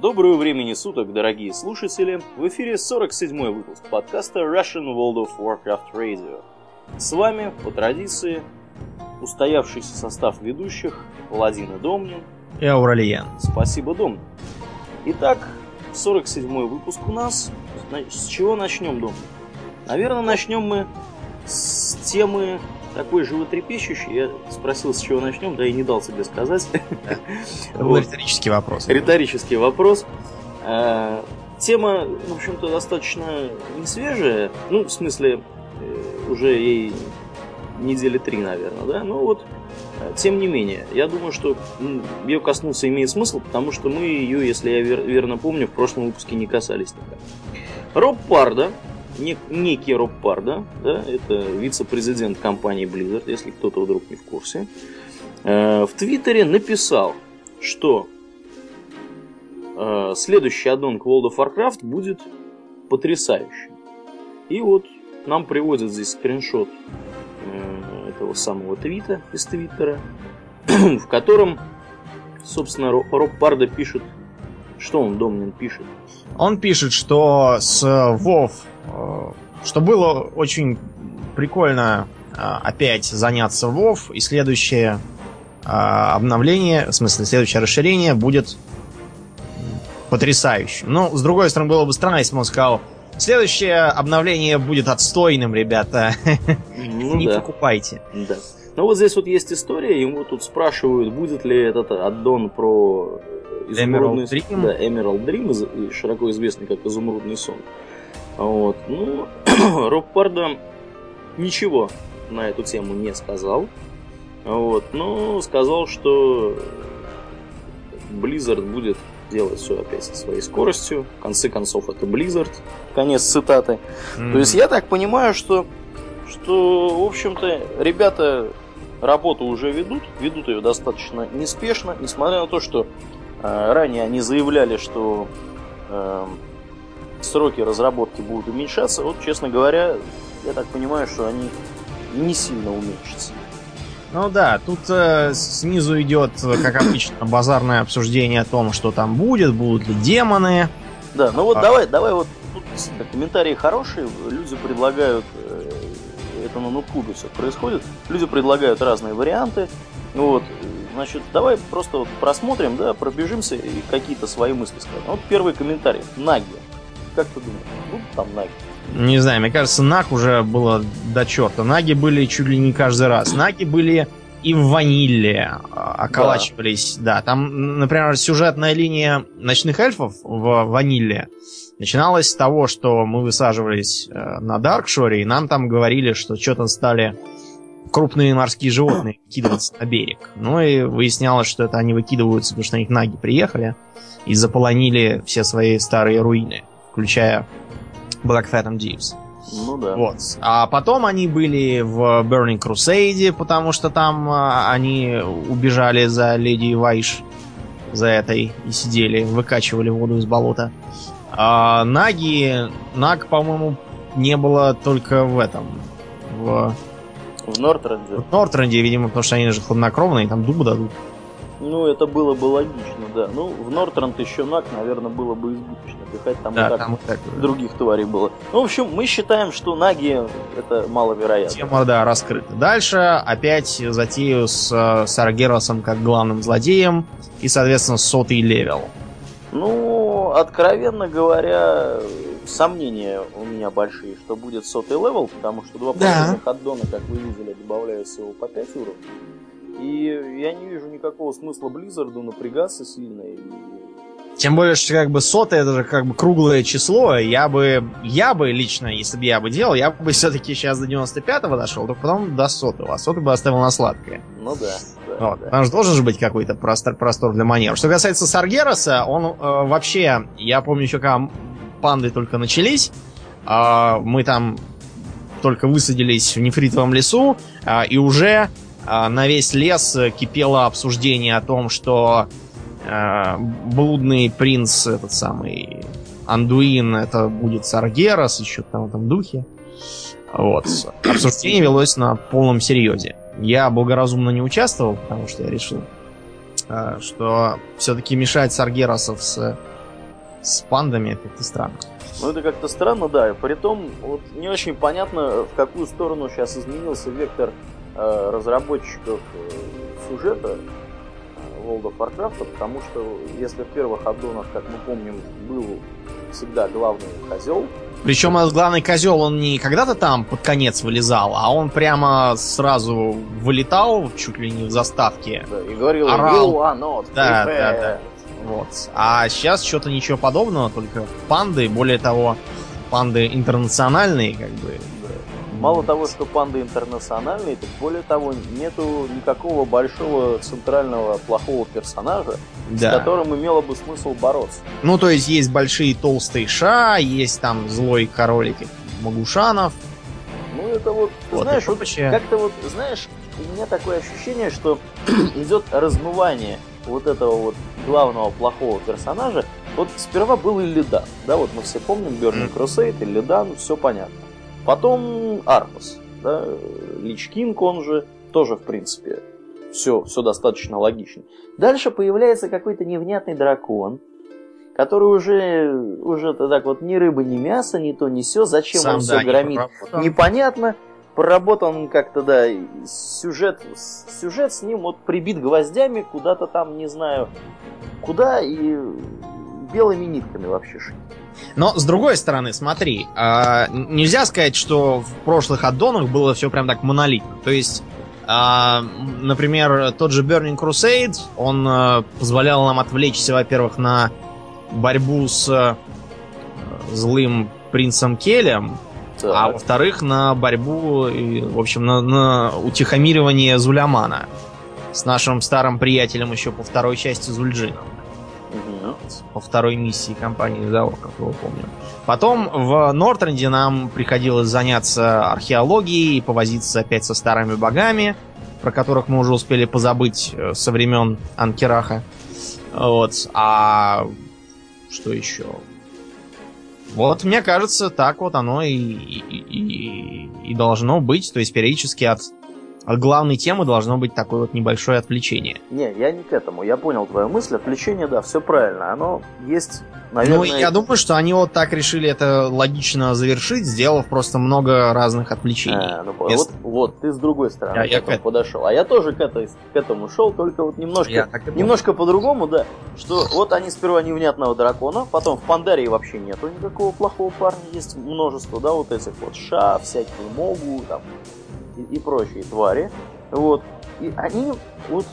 Доброго времени суток, дорогие слушатели! В эфире 47-й выпуск подкаста Russian World of Warcraft Radio. С вами, по традиции, устоявшийся состав ведущих Владимир Домнин. И Ауралиен. Спасибо, Домнин. Итак, 47-й выпуск у нас. С чего начнем, Домнин? Наверное, начнем мы с темы такой животрепещущий. Я спросил, с чего начнем, да и не дал себе сказать. Это был риторический вопрос. Риторический вопрос. А, тема, в общем-то, достаточно не свежая. Ну, в смысле, э, уже ей недели три, наверное, да. Но вот, э, тем не менее, я думаю, что ее коснуться имеет смысл, потому что мы ее, если я верно помню, в прошлом выпуске не касались никак. Роб Парда, нек, некий Роб Парда, да, это вице-президент компании Blizzard, если кто-то вдруг не в курсе, э, в Твиттере написал, что э, следующий аддон к World of Warcraft будет потрясающим. И вот нам приводят здесь скриншот э, этого самого твита из Твиттера, в котором, собственно, Роб Парда пишет, что он, Домнин, пишет? Он пишет, что с WoW Э, что было очень прикольно э, опять заняться WoW, и следующее э, обновление, в смысле, следующее расширение будет потрясающим. Но, с другой стороны, было бы странно, если бы он сказал, следующее обновление будет отстойным, ребята. Ну, Не да. покупайте. Да. Ну вот здесь вот есть история, ему тут спрашивают, будет ли этот аддон про изумрудный... Emerald Dream? Да, Emerald Dream, широко известный как изумрудный сон. Вот. Ну, Роб Парда ничего на эту тему не сказал. Вот. Но сказал, что Blizzard будет делать все опять со своей скоростью. В конце концов, это Blizzard. Конец цитаты. Mm-hmm. То есть я так понимаю, что, что, в общем-то, ребята работу уже ведут, ведут ее достаточно неспешно, несмотря на то, что э, ранее они заявляли, что э, сроки разработки будут уменьшаться, вот, честно говоря, я так понимаю, что они не сильно уменьшатся. Ну да, тут э, снизу идет, как обычно, базарное обсуждение о том, что там будет, будут ли демоны. Да, ну вот а... давай, давай вот тут комментарии хорошие, люди предлагают, э, это на Нукубе все происходит, люди предлагают разные варианты, вот, значит, давай просто вот просмотрим, да, пробежимся и какие-то свои мысли скажем. Вот первый комментарий, Наги. Как ты думаешь, будут там наги? Не знаю, мне кажется, наг уже было до черта. Наги были чуть ли не каждый раз. Наги были и в ванилле а, околачивались. Да. да, там, например, сюжетная линия ночных эльфов в ванилле начиналась с того, что мы высаживались э, на Даркшоре, и нам там говорили, что что-то стали крупные морские животные выкидываться на берег. Ну и выяснялось, что это они выкидываются, потому что на них наги приехали и заполонили все свои старые руины включая Black Phantom Jeeves. Ну да. Вот. А потом они были в Burning Crusade, потому что там а, они убежали за Леди Вайш за этой и сидели, выкачивали воду из болота. А Наги, Наг, по-моему, не было только в этом. В, в Нортренде. В Нортренде, видимо, потому что они же хладнокровные, там дубы дадут. Ну, это было бы логично, да. Ну, в Нортренд еще Наг, наверное, было бы избыточно пихать, там да, и так, там так других тварей было. Ну, в общем, мы считаем, что Наги это маловероятно. Тема, да, раскрыта. Дальше опять затею с э, Саргеросом как главным злодеем и, соответственно, сотый level. Ну, откровенно говоря, сомнения у меня большие, что будет сотый level, потому что два да. последних аддона, как вы видели, добавляют всего по 5 уровней. И я не вижу никакого смысла Близзарду напрягаться сильно. И... Тем более, что как бы сотое это же как бы круглое число. Я бы, я бы лично, если бы я бы делал, я бы все-таки сейчас до 95-го дошел, то потом до сотого. А сотый бы оставил на сладкое. Ну да. да, вот. да. Потому что должен же быть какой-то простор, простор для маневра. Что касается Саргероса, он э, вообще, я помню еще, когда панды только начались, э, мы там только высадились в нефритовом лесу, э, и уже на весь лес кипело обсуждение о том, что э, блудный принц, этот самый Андуин, это будет Саргерас, еще там в этом духе. Вот. Обсуждение велось на полном серьезе. Я благоразумно не участвовал, потому что я решил, э, что все-таки мешать Саргерасов с с пандами, это как-то странно. Ну, это как-то странно, да. При том, вот не очень понятно, в какую сторону сейчас изменился вектор э, разработчиков э, сюжета э, World of Warcraft, потому что если в первых аддонах, как мы помним, был всегда главный козел, причем этот главный козел, он не когда-то там под конец вылезал, а он прямо сразу вылетал чуть ли не в заставке. Да, и говорил, Орал. you are not Да, prepared». да, да. Вот. А сейчас что-то ничего подобного, только панды, более того, панды интернациональные, как бы. Мало того, что панды интернациональные, так более того, нету никакого большого центрального плохого персонажа, с Да. которым имело бы смысл бороться. Ну, то есть есть большие толстые ша, есть там злой королик Магушанов. Ну, это вот, Вот, знаешь, вот как-то вот, знаешь, у меня такое ощущение, что идет размывание вот этого вот главного плохого персонажа. Вот сперва был Иллидан, да, вот мы все помним Burning Crusade, Иллидан, все понятно. Потом Арпас, да, Лич Кинг, он же тоже, в принципе, все, все достаточно логично. Дальше появляется какой-то невнятный дракон, который уже, уже так вот ни рыба, ни мясо, ни то, ни все. Зачем Сам, он да, все не громит? проработан. непонятно. Проработан как-то, да, сюжет, сюжет с ним вот прибит гвоздями куда-то там, не знаю, куда и белыми нитками вообще шить. Но с другой стороны, смотри, а, н- нельзя сказать, что в прошлых аддонах было все прям так монолитно. То есть, а, м, например, тот же Burning Crusade, он а, позволял нам отвлечься, во-первых, на борьбу с а, злым принцем Келем, а Так. во-вторых, на борьбу, и, в общем, на, на утихомиривание Зулямана с нашим старым приятелем еще по второй части Зульджином Мгм. по второй миссии компании ЗАО, как его помню. Потом в Нортренде нам приходилось заняться археологией и повозиться опять со старыми богами, про которых мы уже успели позабыть э, со времен Анкераха. Вот. А что еще? Вот, мне кажется, так вот оно и, и, и- и должно быть. То есть периодически от, от главной темы должно быть такое вот небольшое отвлечение. Не, я не к этому. Я понял твою мысль. Отвлечение, да, все правильно. Оно есть, наверное... Ну, я думаю, что они вот так решили это логично завершить, сделав просто много разных отвлечений. А, ну, вот, Вместо- вот, ты с другой стороны Я- к я этому этому. подошел. А я тоже к, этой, к этому шел, только вот немножко, Я немножко по-другому, да. Что вот они сперва невнятного дракона, потом в Пандарии вообще нету никакого плохого парня, есть множество, да, вот этих вот ша, всякие могу, там, и, прочие твари. Вот. И они вот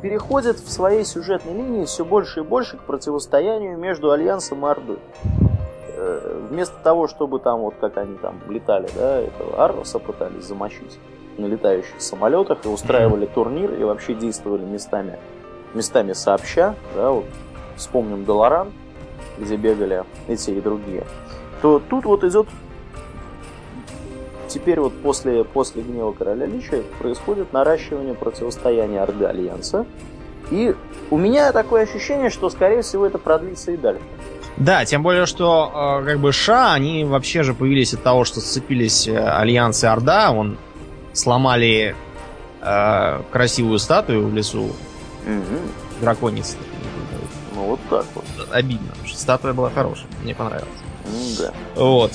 переходят в своей сюжетной линии все больше и больше к противостоянию между Альянсом и Ордой. Э, Вместо того, чтобы там, вот как они там летали, да, этого Арроса пытались замочить на летающих самолетах и устраивали турнир и вообще действовали местами, местами сообща, да, вот вспомним Долоран, где бегали и те, и другие, то тут вот идет теперь вот после, после гнева короля Лича происходит наращивание противостояния Орды Альянса. И у меня такое ощущение, что, скорее всего, это продлится и дальше. Да, тем более, что э, как бы Ша, они вообще же появились от того, что сцепились э, Альянс и Орда, он сломали э, красивую статую в лесу драконицы. Ну, вот так вот. Обидно, потому что статуя была хорошая, мне понравилась. М-да. Вот,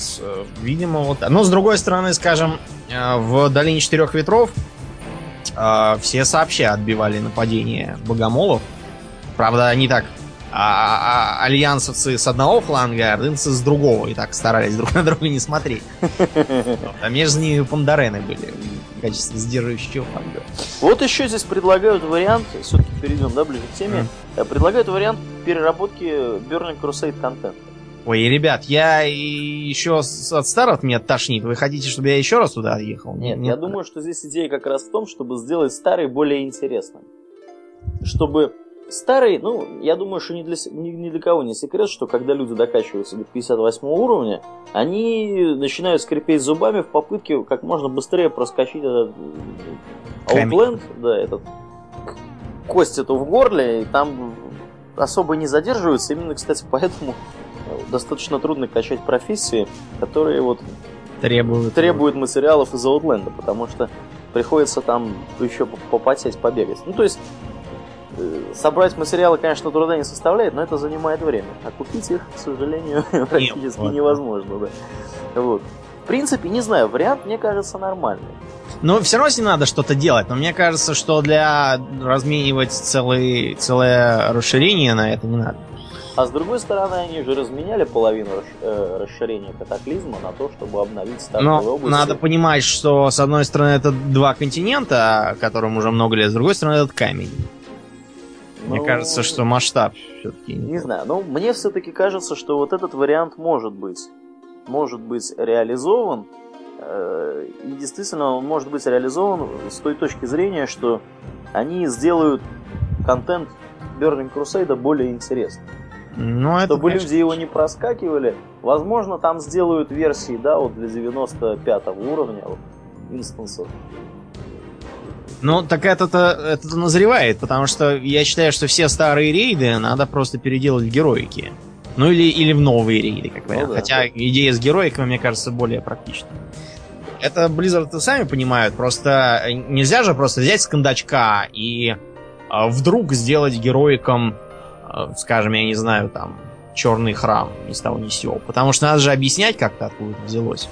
видимо, вот. Но с другой стороны, скажем, э, в Долине Четырех Ветров э, все сообща отбивали нападение богомолов. Правда, они так а, а, альянсовцы с одного фланга, а ордынцы с другого. И так старались друг на друга не смотреть. А между ними пандарены были в качестве сдерживающего фланга. Вот еще здесь предлагают вариант, все-таки перейдем, да, ближе к теме, э, предлагают вариант переработки Burning Crusade контента. Ой, ребят, я и еще от старого меня тошнит. Вы хотите, чтобы я еще раз туда отъехал? Нет, я думаю, что здесь идея как раз в том, чтобы сделать старый более интересным. Чтобы старый, ну, я думаю, что ни для, ни, ни для кого не секрет, что когда люди докачиваются до 58 уровня, они начинают скрипеть зубами в попытке как можно быстрее проскочить этот э. Outland, да, этот кость эту в горле, и там особо не задерживаются. Именно, кстати, поэтому э, достаточно трудно качать профессии, которые вот Требуют. требует материалов из Outland, потому что приходится там еще попотеть, побегать. Ну, то есть, э, собрать материалы, конечно, труда не составляет, но это занимает время. А купить их, к сожалению, практически невозможно, да. Вот. В принципе, не знаю, вариант, мне кажется, нормальный. Но все равно с ним надо что-то делать. Но мне кажется, что для разменивать целый, целое расширение на это не надо. А с другой стороны, они же разменяли половину э, расширения катаклизма на то, чтобы обновить стартовые Но области. надо понимать, что с одной стороны это два континента, которым уже много лет, с другой стороны этот камень. Ну, мне кажется, что масштаб все-таки не, не знаю. Но мне все-таки кажется, что вот этот вариант может быть, может быть реализован. Э, и действительно, он может быть реализован с той точки зрения, что они сделают контент Burning Crusade более интересным. Ну, это, Чтобы конечно... люди его не проскакивали. Возможно, там сделают версии, да, вот для 95 уровня вот, инстансов. Ну, так это-то это назревает, потому что я считаю, что все старые рейды надо просто переделать в героики. Ну или, или в новые рейды, как вариант. Ну, да, Хотя да. идея с героиками, мне кажется, более практична. Это Blizzard сами понимают, просто нельзя же просто взять с кондачка и а, вдруг сделать героиком Э, скажем, я не знаю, там, черный храм ни с того ни с сего. Потому что надо же объяснять как-то, откуда это взялось.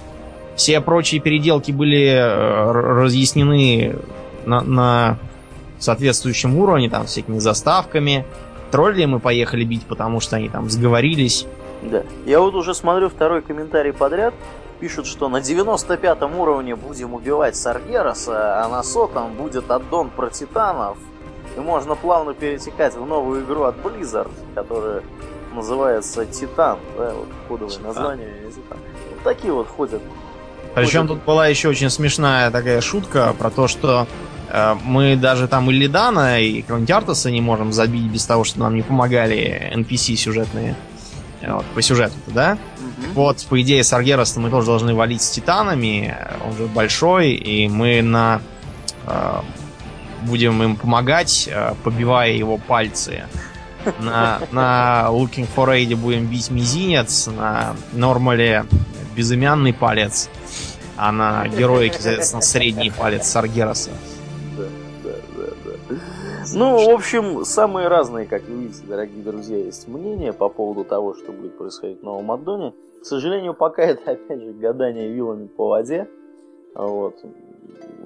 Все прочие переделки были э, разъяснены на, на соответствующем уровне, там, всякими заставками. Тролли мы поехали бить, потому что они там сговорились. Да. Я вот уже смотрю второй комментарий подряд. Пишут, что на 95 уровне будем убивать Саргераса, а на сотом будет аддон про титанов, и можно плавно перетекать в новую игру от Blizzard, которая называется Титан, да, вот кодовое Титан. название Титан. Вот такие вот ходят. Причем ходят... тут была еще очень смешная такая шутка про то, что э, мы даже там и Лидана, и Кронтиартаса не можем забить без того, что нам не помогали NPC сюжетные. Э, вот, по сюжету да? Угу. Вот, по идее, с Аргеросом мы тоже должны валить с титанами. Он же большой, и мы на э, будем им помогать, э, побивая его пальцы. На, на Looking for Aid будем бить мизинец, на нормале безымянный палец, а на героике, соответственно, средний палец Саргераса. Ну, в общем, самые разные, как вы видите, дорогие друзья, есть мнения по поводу того, что будет происходить в новом аддоне. К сожалению, пока это, опять же, гадание вилами по воде. Вот.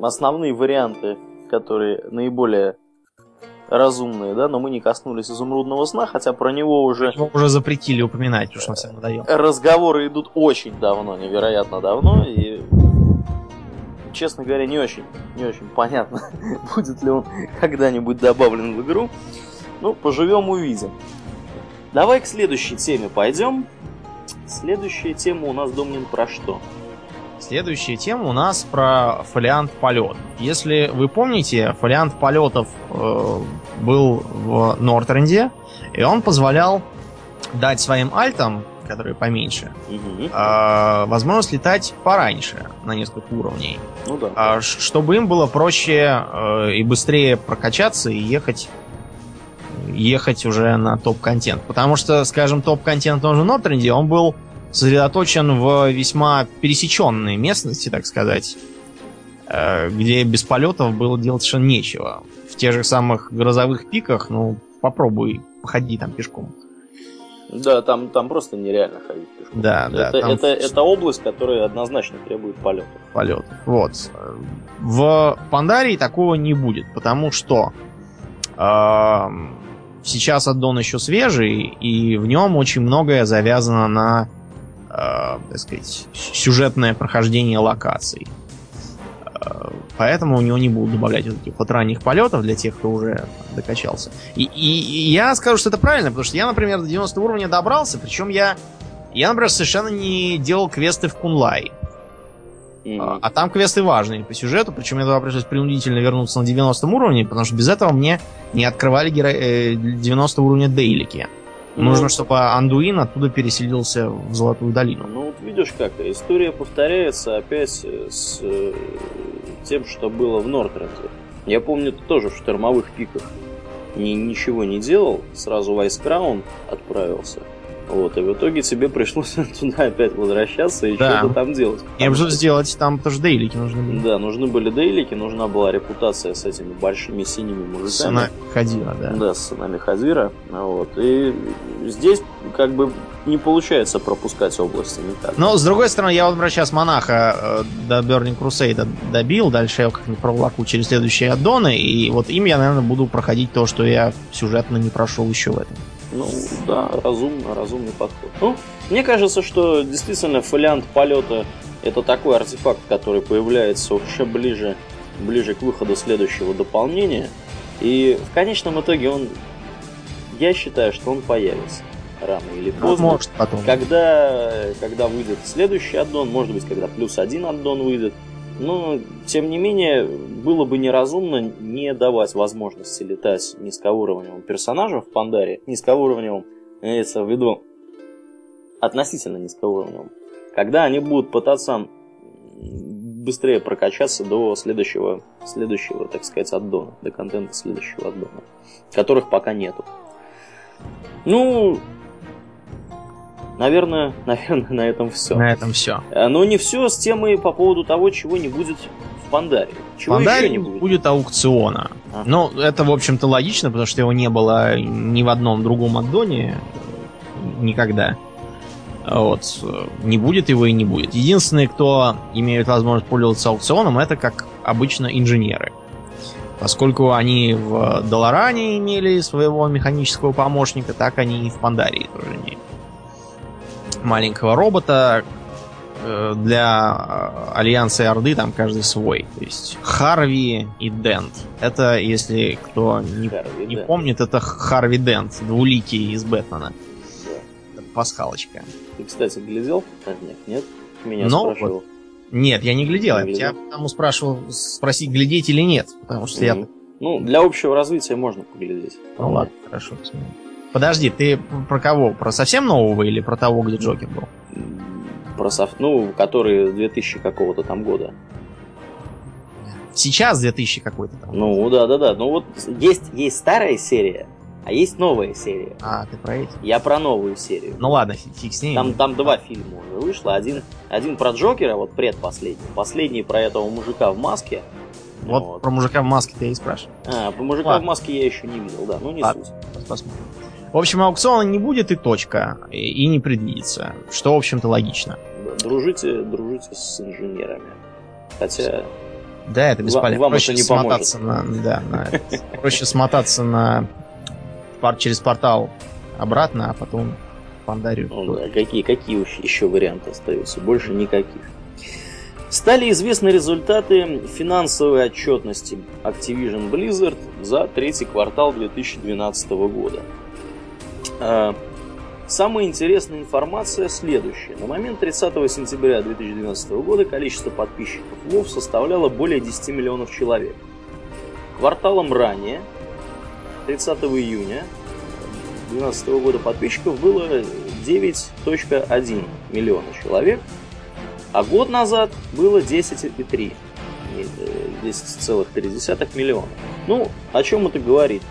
Основные варианты которые наиболее разумные, да, но мы не коснулись изумрудного сна, хотя про него уже... Его уже запретили упоминать, что он всем надоел. Разговоры идут очень давно, невероятно давно, и честно говоря, не очень, не очень понятно, будет ли он когда-нибудь добавлен в игру. Ну, поживем, увидим. Давай к следующей теме пойдем. Следующая тема у нас, Домнин, про что? Следующая тема у нас про фолиант полет. Если вы помните, фолиант полетов э, был в Нортренде, и он позволял дать своим альтам, которые поменьше, угу. э, возможность летать пораньше на несколько уровней. Ну да. Э, чтобы им было проще э, и быстрее прокачаться и ехать ехать уже на топ-контент. Потому что, скажем, топ-контент в том же Нортренде, он был сосредоточен в весьма пересеченной местности, так сказать, э, где без полетов было делать совершенно нечего. В тех же самых грозовых пиках, ну, попробуй, походи там пешком. Да, там, там просто нереально ходить пешком. Да, да. Это, это, это область, которая однозначно требует полетов. Полетов, вот. В Пандарии такого не будет, потому что э, сейчас аддон еще свежий, и в нем очень многое завязано на так сказать, сюжетное прохождение локаций. Э, поэтому у него не будут добавлять вот этих вот ранних полетов для тех, кто уже докачался. И, и, и я скажу, что это правильно, потому что я, например, до 90 уровня добрался, причем я, я, например, совершенно не делал квесты в Кунлай. Mm-hmm. А, там квесты важные по сюжету, причем мне туда пришлось принудительно вернуться на 90 уровне, потому что без этого мне не открывали геро... 90 э, уровня дейлики. Ну, Нужно, чтобы Андуин оттуда переселился в Золотую долину. Ну, вот видишь как, история повторяется опять с э, тем, что было в Нортренде. Я помню, ты тоже в штормовых пиках ни, ничего не делал, сразу в Айскраун отправился. Вот, и в итоге тебе пришлось туда опять возвращаться и Да. что-то там делать. Бы что- сделать, там тоже дейлики нужны были. Да, нужны были дейлики, нужна была репутация с этими большими синими мужиками. Сына Хадира, да. Да, с сынами Хазира. Вот. И здесь как бы не получается пропускать области никак. Но, с другой стороны, я вот, например, сейчас монаха э, до Burning Crusade добил, дальше я его как-нибудь проволоку через следующие аддоны, и вот им я, наверное, буду проходить то, что я сюжетно не прошел еще в этом. Ну, да, разумно, разумный подход. Ну, мне кажется, что действительно фолиант полета это такой артефакт, который появляется уже ближе, ближе к выходу следующего дополнения. И в конечном итоге он, я считаю, что он появится рано или поздно. может, потом. Когда, когда выйдет следующий аддон, может быть, когда плюс один аддон выйдет. Но, тем не менее, было бы неразумно не давать возможности летать низкоуровневым персонажам в Пандаре. Низкоуровневым, имеется в виду, относительно низкоуровневым. Когда они будут пытаться быстрее прокачаться до следующего, следующего, так сказать, аддона, до контента следующего аддона, которых пока нету. Ну, наверное, наверное, на этом все. На этом все. Но не все с темой по поводу того, чего не будет в Пандаре. Чего Пандаре еще не будет? будет аукциона. Ага. Ну, это, в общем-то, логично, потому что его не было ни в одном другом аддоне э, никогда. Вот. э, Не будет его и не будет. Единственные, кто имеют возможность пользоваться аукционом, это, как обычно, инженеры. Поскольку они в Долоране имели своего механического помощника, так они и в Пандарии тоже имеют. Маленького робота, э, для э, Альянса и Орды там каждый свой. То есть Харви и Дент. Это, если кто не, Харви, не помнит, это Харви Дент, двуликий из Бэтмена. Да. Пасхалочка. Ты, кстати, глядел? А, нет, нет. Меня Ну, спрашивал. Нет, я не глядел. Не Я тебя глядел? потому спрашивал, спросить, глядеть или нет. Потому что я... Мгм. Ну, для общего развития можно поглядеть. Ну ладно, хорошо, посмотрим. Подожди, ты про кого? Про совсем нового или про того, где Джокер был? Про софт, ну, который 2000 какого-то там года. Сейчас 2000 какой-то там. Ну, да-да-да. Ну, вот есть, есть старая серия, а есть новая серия. А, ты про эти? Я про новую серию. Ну ладно, фи- фиг с ней. Там, там два фильма уже вышло. Один, один про Джокера, вот предпоследний. Последний про этого мужика в маске. Вот, про мужика в маске ты и спрашиваешь. А, про мужика Ладно. в маске я еще не видел, да, ну не Ладно. суть. Посмотрим. В общем, аукциона не будет и точка. И, не предвидится. Что, в общем-то, логично. Дружите, дружите с инженерами. Хотя, Да, это бесполезно. вам проще это не смотаться на, да, на проще смотаться на пар- через портал обратно, а потом в Пандарию. ну, да, какие, какие еще варианты остаются? Больше никаких. Стали известны результаты финансовой отчетности Activision Blizzard за третий квартал 2012 года. А, Самая интересная информация следующая. На момент 30 сентября 2012 года количество подписчиков WoW составляло более 10 миллионов человек. Кварталом ранее, 30 июня 2012 года подписчиков было 9.1 миллиона человек, а год назад было 10,3 э, 10,3 миллиона. Ну, о чем это говорит?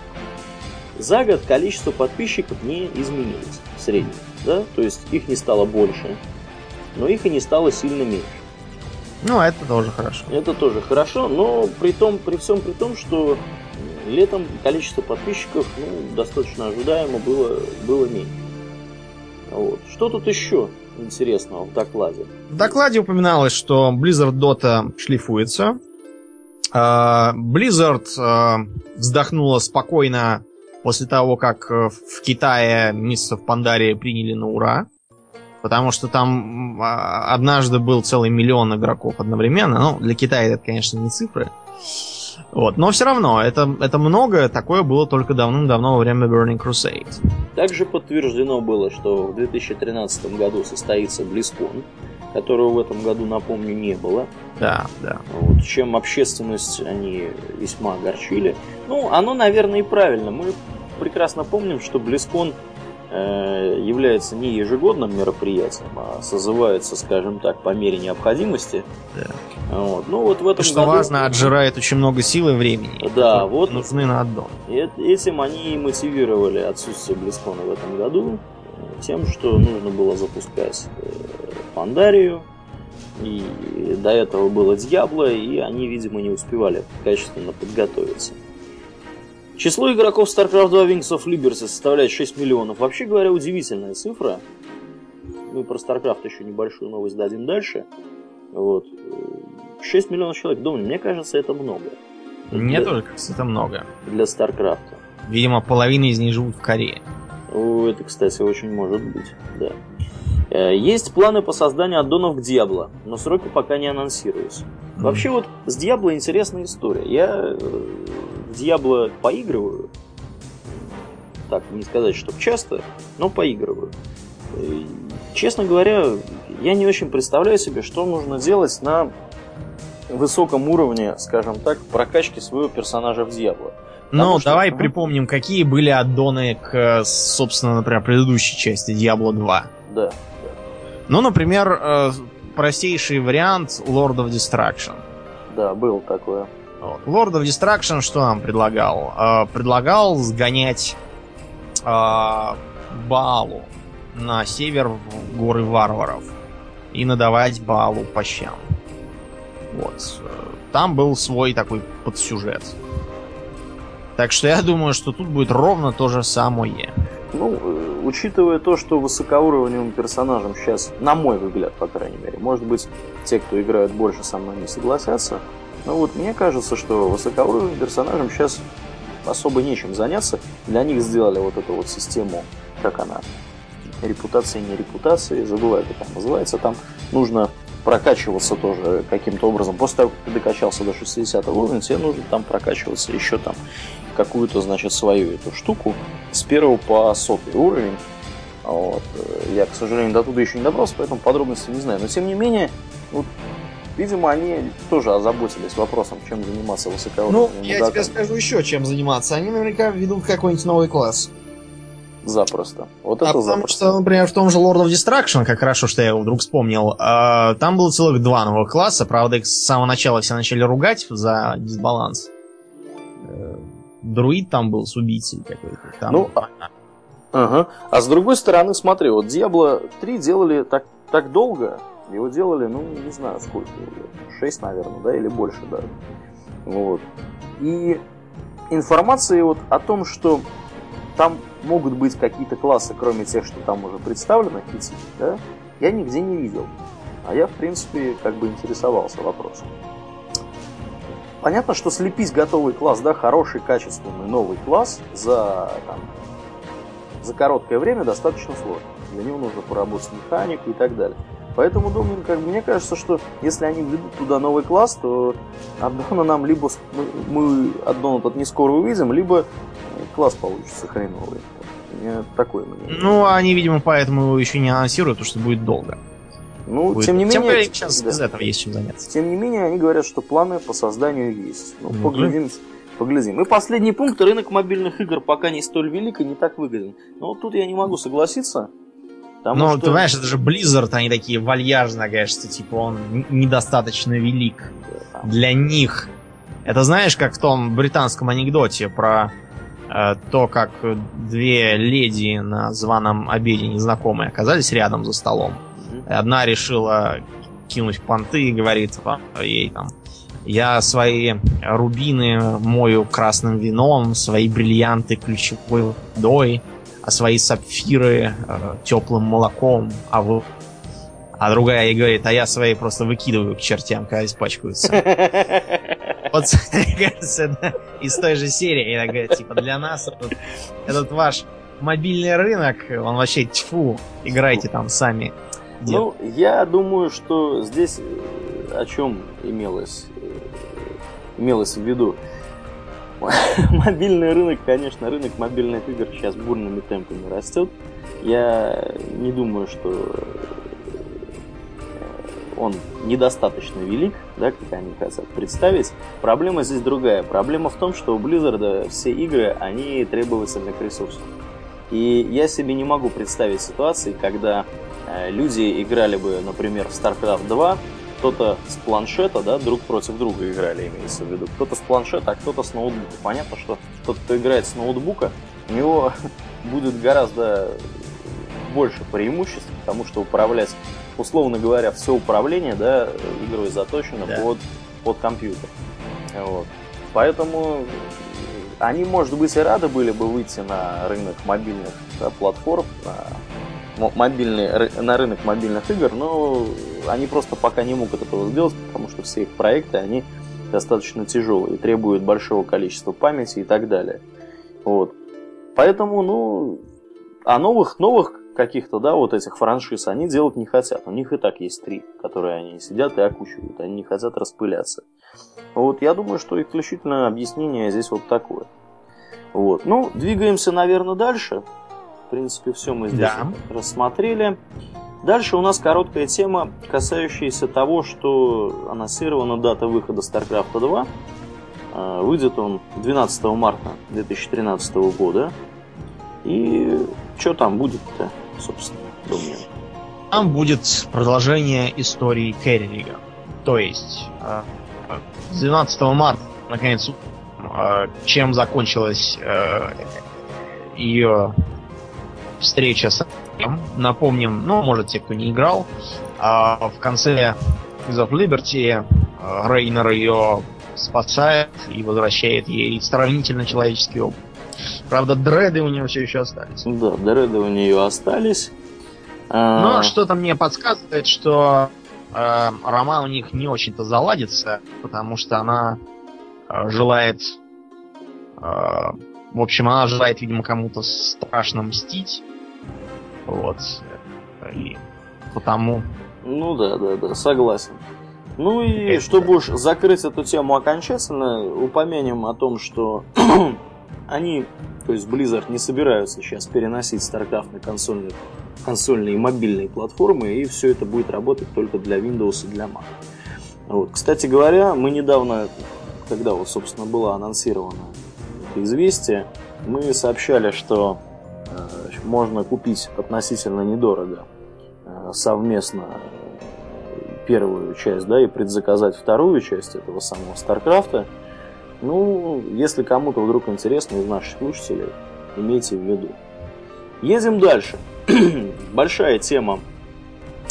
За год количество подписчиков не изменилось в среднем, да? То есть их не стало больше, но их и не стало сильно меньше. Ну, это тоже хорошо. Это тоже хорошо, но при том, при всем при том, что летом количество подписчиков ну, достаточно ожидаемо было, было меньше. Вот. Что тут еще интересного в докладе? В докладе упоминалось, что Blizzard Dota шлифуется. А, Blizzard а, вздохнула спокойно после того, как э, в Китае месяцев в Пандаре приняли на ура. Потому что там а, однажды был целый миллион игроков одновременно. Ну, для Китая это, конечно, не цифры. Вот. Но все равно, это, это много. Такое было только давным-давно во время Burning Crusade. Также подтверждено было, что в 2013 году состоится BlizzCon, которого в этом году, напомню, не было. Да, да. Вот, чем общественность они весьма огорчили. Ну, оно, наверное, и правильно. Мы прекрасно помним, что BlizzCon э, является не ежегодным мероприятием, а созывается, скажем так, по мере необходимости. Да. Вот. Ну вот в этом Что году... важно, отжирает очень много сил и времени. Да, вот. Нужны на эт- этим они и мотивировали отсутствие BlizzCon в этом году. тем, что нужно было запускать э, Пандарию, и до этого было Дьябло, и они, видимо, не успевали качественно подготовиться. Число игроков StarCraft 2 Wings of Liberty составляет 6 миллионов. Вообще говоря, удивительная цифра. Мы про StarCraft еще небольшую новость дадим дальше. Вот. 6 миллионов человек. Думаю, мне кажется, это много. Мне для... тоже кажется, это много. Для StarCraft. Видимо, половина из них живут в Корее. О, это, кстати, очень может быть, да. Э, есть планы по созданию аддонов к Диабло, но сроки пока не анонсируются. Mm. Вообще вот с Диабло интересная история. Я э, в Диабло поигрываю. Так, не сказать, что часто, но поигрываю. И, честно говоря, я не очень представляю себе, что нужно делать на высоком уровне, скажем так, прокачки своего персонажа в Диабло. Ну, что... давай припомним, какие были аддоны к, собственно, например, предыдущей части Diablo 2. Да. Ну, например, э, простейший вариант Lord of Destruction. Да, был такое. Вот. Lord of Destruction что нам предлагал? Э, предлагал сгонять э, Балу на север в горы варваров и надавать Балу по щам. Вот. Там был свой такой подсюжет. Так что я думаю, что тут будет ровно то же самое. Ну, учитывая то, что высокоуровневым персонажем сейчас, на мой взгляд, по крайней мере, может быть, те, кто играют больше со мной не согласятся, но вот мне кажется, что высокоуровневым персонажем сейчас особо нечем заняться. Для них сделали вот эту вот систему, как она, репутация, не репутации, забываю, как она называется. Там нужно прокачиваться тоже каким-то образом. После того, как ты докачался до 60 уровня, тебе нужно там прокачиваться еще там какую-то, значит, свою эту штуку с первого по сотый уровень. Вот. Я, к сожалению, до туда еще не добрался, поэтому подробностей не знаю. Но, тем не менее, вот, видимо, они тоже озаботились вопросом, чем заниматься высокоуровневым Ну, я тебе скажу еще, чем заниматься. Они наверняка ведут какой-нибудь новый класс. Запросто. Вот а это потому запросто. что, например, в том же Lord of Destruction, как хорошо, что я его вдруг вспомнил, э, там было целых два новых класса. Правда, их с самого начала все начали ругать за дисбаланс. Э, друид там был с убийцей какой-то. Там... Ну, а, ага. а с другой стороны, смотри, вот Diablo 3 делали так, так долго, его делали, ну, не знаю, сколько, 6, наверное, да, или больше даже. Вот. И информации вот о том, что там могут быть какие-то классы, кроме тех, что там уже представлены, PT, да, я нигде не видел. А я, в принципе, как бы интересовался вопросом. Понятно, что слепить готовый класс, да, хороший, качественный новый класс за, там, за короткое время достаточно сложно. Для него нужно поработать механику и так далее. Поэтому, думаю, как мне кажется, что если они введут туда новый класс, то аддона нам либо мы, аддон этот не скоро увидим, либо класс получится хреновый. У меня такое мнение. Ну, они, видимо, поэтому его еще не анонсируют, потому что будет долго. Ну, будет. тем не менее... Тем более, сейчас да. без этого есть чем заняться. Тем не менее, они говорят, что планы по созданию есть. Ну, ну поглядим, поглядим. И последний пункт. Рынок мобильных игр пока не столь велик и не так выгоден. Но вот тут я не могу согласиться. Ну, что... ты знаешь, это же Blizzard, они такие вальяжные, конечно, типа он недостаточно велик для них. Это знаешь, как в том британском анекдоте про Э, то, как две леди на званом обеде незнакомые оказались рядом за столом. Одна решила кинуть понты и говорит ей там, я свои рубины мою красным вином, свои бриллианты ключевой водой, свои сапфиры э, теплым молоком, а вы... А другая ей говорит, а я свои просто выкидываю к чертям, когда испачкаются. Вот, мне кажется, это из той же серии. Я говорю, типа, для нас этот, этот ваш мобильный рынок, он вообще тьфу, играйте там сами. Дед. Ну, я думаю, что здесь э, о чем имелось, э, имелось в виду. Мобильный рынок, конечно, рынок мобильных игр сейчас бурными темпами растет. Я не думаю, что он недостаточно велик, да, как они хотят представить. Проблема здесь другая. Проблема в том, что у Blizzard все игры, они требовательны к ресурсам. И я себе не могу представить ситуации, когда э, люди играли бы, например, в StarCraft 2, кто-то с планшета, да, друг против друга играли, имеется в виду. Кто-то с планшета, а кто-то с ноутбука. Понятно, что тот, кто играет с ноутбука, у него будет гораздо больше преимуществ, потому что управлять, условно говоря, все управление, да, игрой заточено да. под, под компьютер. Вот. Поэтому они, может быть, и рады были бы выйти на рынок мобильных да, платформ, на, мобильный, на рынок мобильных игр, но они просто пока не могут этого сделать, потому что все их проекты, они достаточно тяжелые, требуют большого количества памяти и так далее. Вот. Поэтому, ну, а новых, новых каких-то, да, вот этих франшиз они делать не хотят. У них и так есть три, которые они сидят и окучивают. Они не хотят распыляться. Вот я думаю, что исключительное объяснение здесь вот такое. Вот. Ну, двигаемся, наверное, дальше. В принципе, все мы здесь да. рассмотрели. Дальше у нас короткая тема, касающаяся того, что анонсирована дата выхода StarCraft 2. А, выйдет он 12 марта 2013 года. И что там будет-то, собственно, думаю? Там будет продолжение истории Керрига. То есть, 12 а, марта, наконец, а, чем закончилась ее встреча с Напомним, ну, может, те, кто не играл, в конце из of Liberty Рейнер ее спасает и возвращает ей сравнительно человеческий опыт. Правда, дреды у нее все еще остались. Да, дреды у нее остались. А, Но что-то мне подсказывает, что э, роман у них не очень-то заладится, потому что она э, желает... Э, в общем, она желает, видимо, кому-то страшно мстить. Вот. И потому... Ну да, да, да, согласен. Ну и Это... чтобы уж закрыть эту тему окончательно, упомянем о том, что они, то есть Blizzard, не собираются сейчас переносить StarCraft на консольные, консольные и мобильные платформы, и все это будет работать только для Windows и для Mac. Вот. Кстати говоря, мы недавно, когда вот, собственно, было анонсировано это известие, мы сообщали, что можно купить относительно недорого э, совместно первую часть, да, и предзаказать вторую часть этого самого Старкрафта. Ну, если кому-то вдруг интересно из наших слушателей, имейте в виду. Едем дальше. Большая тема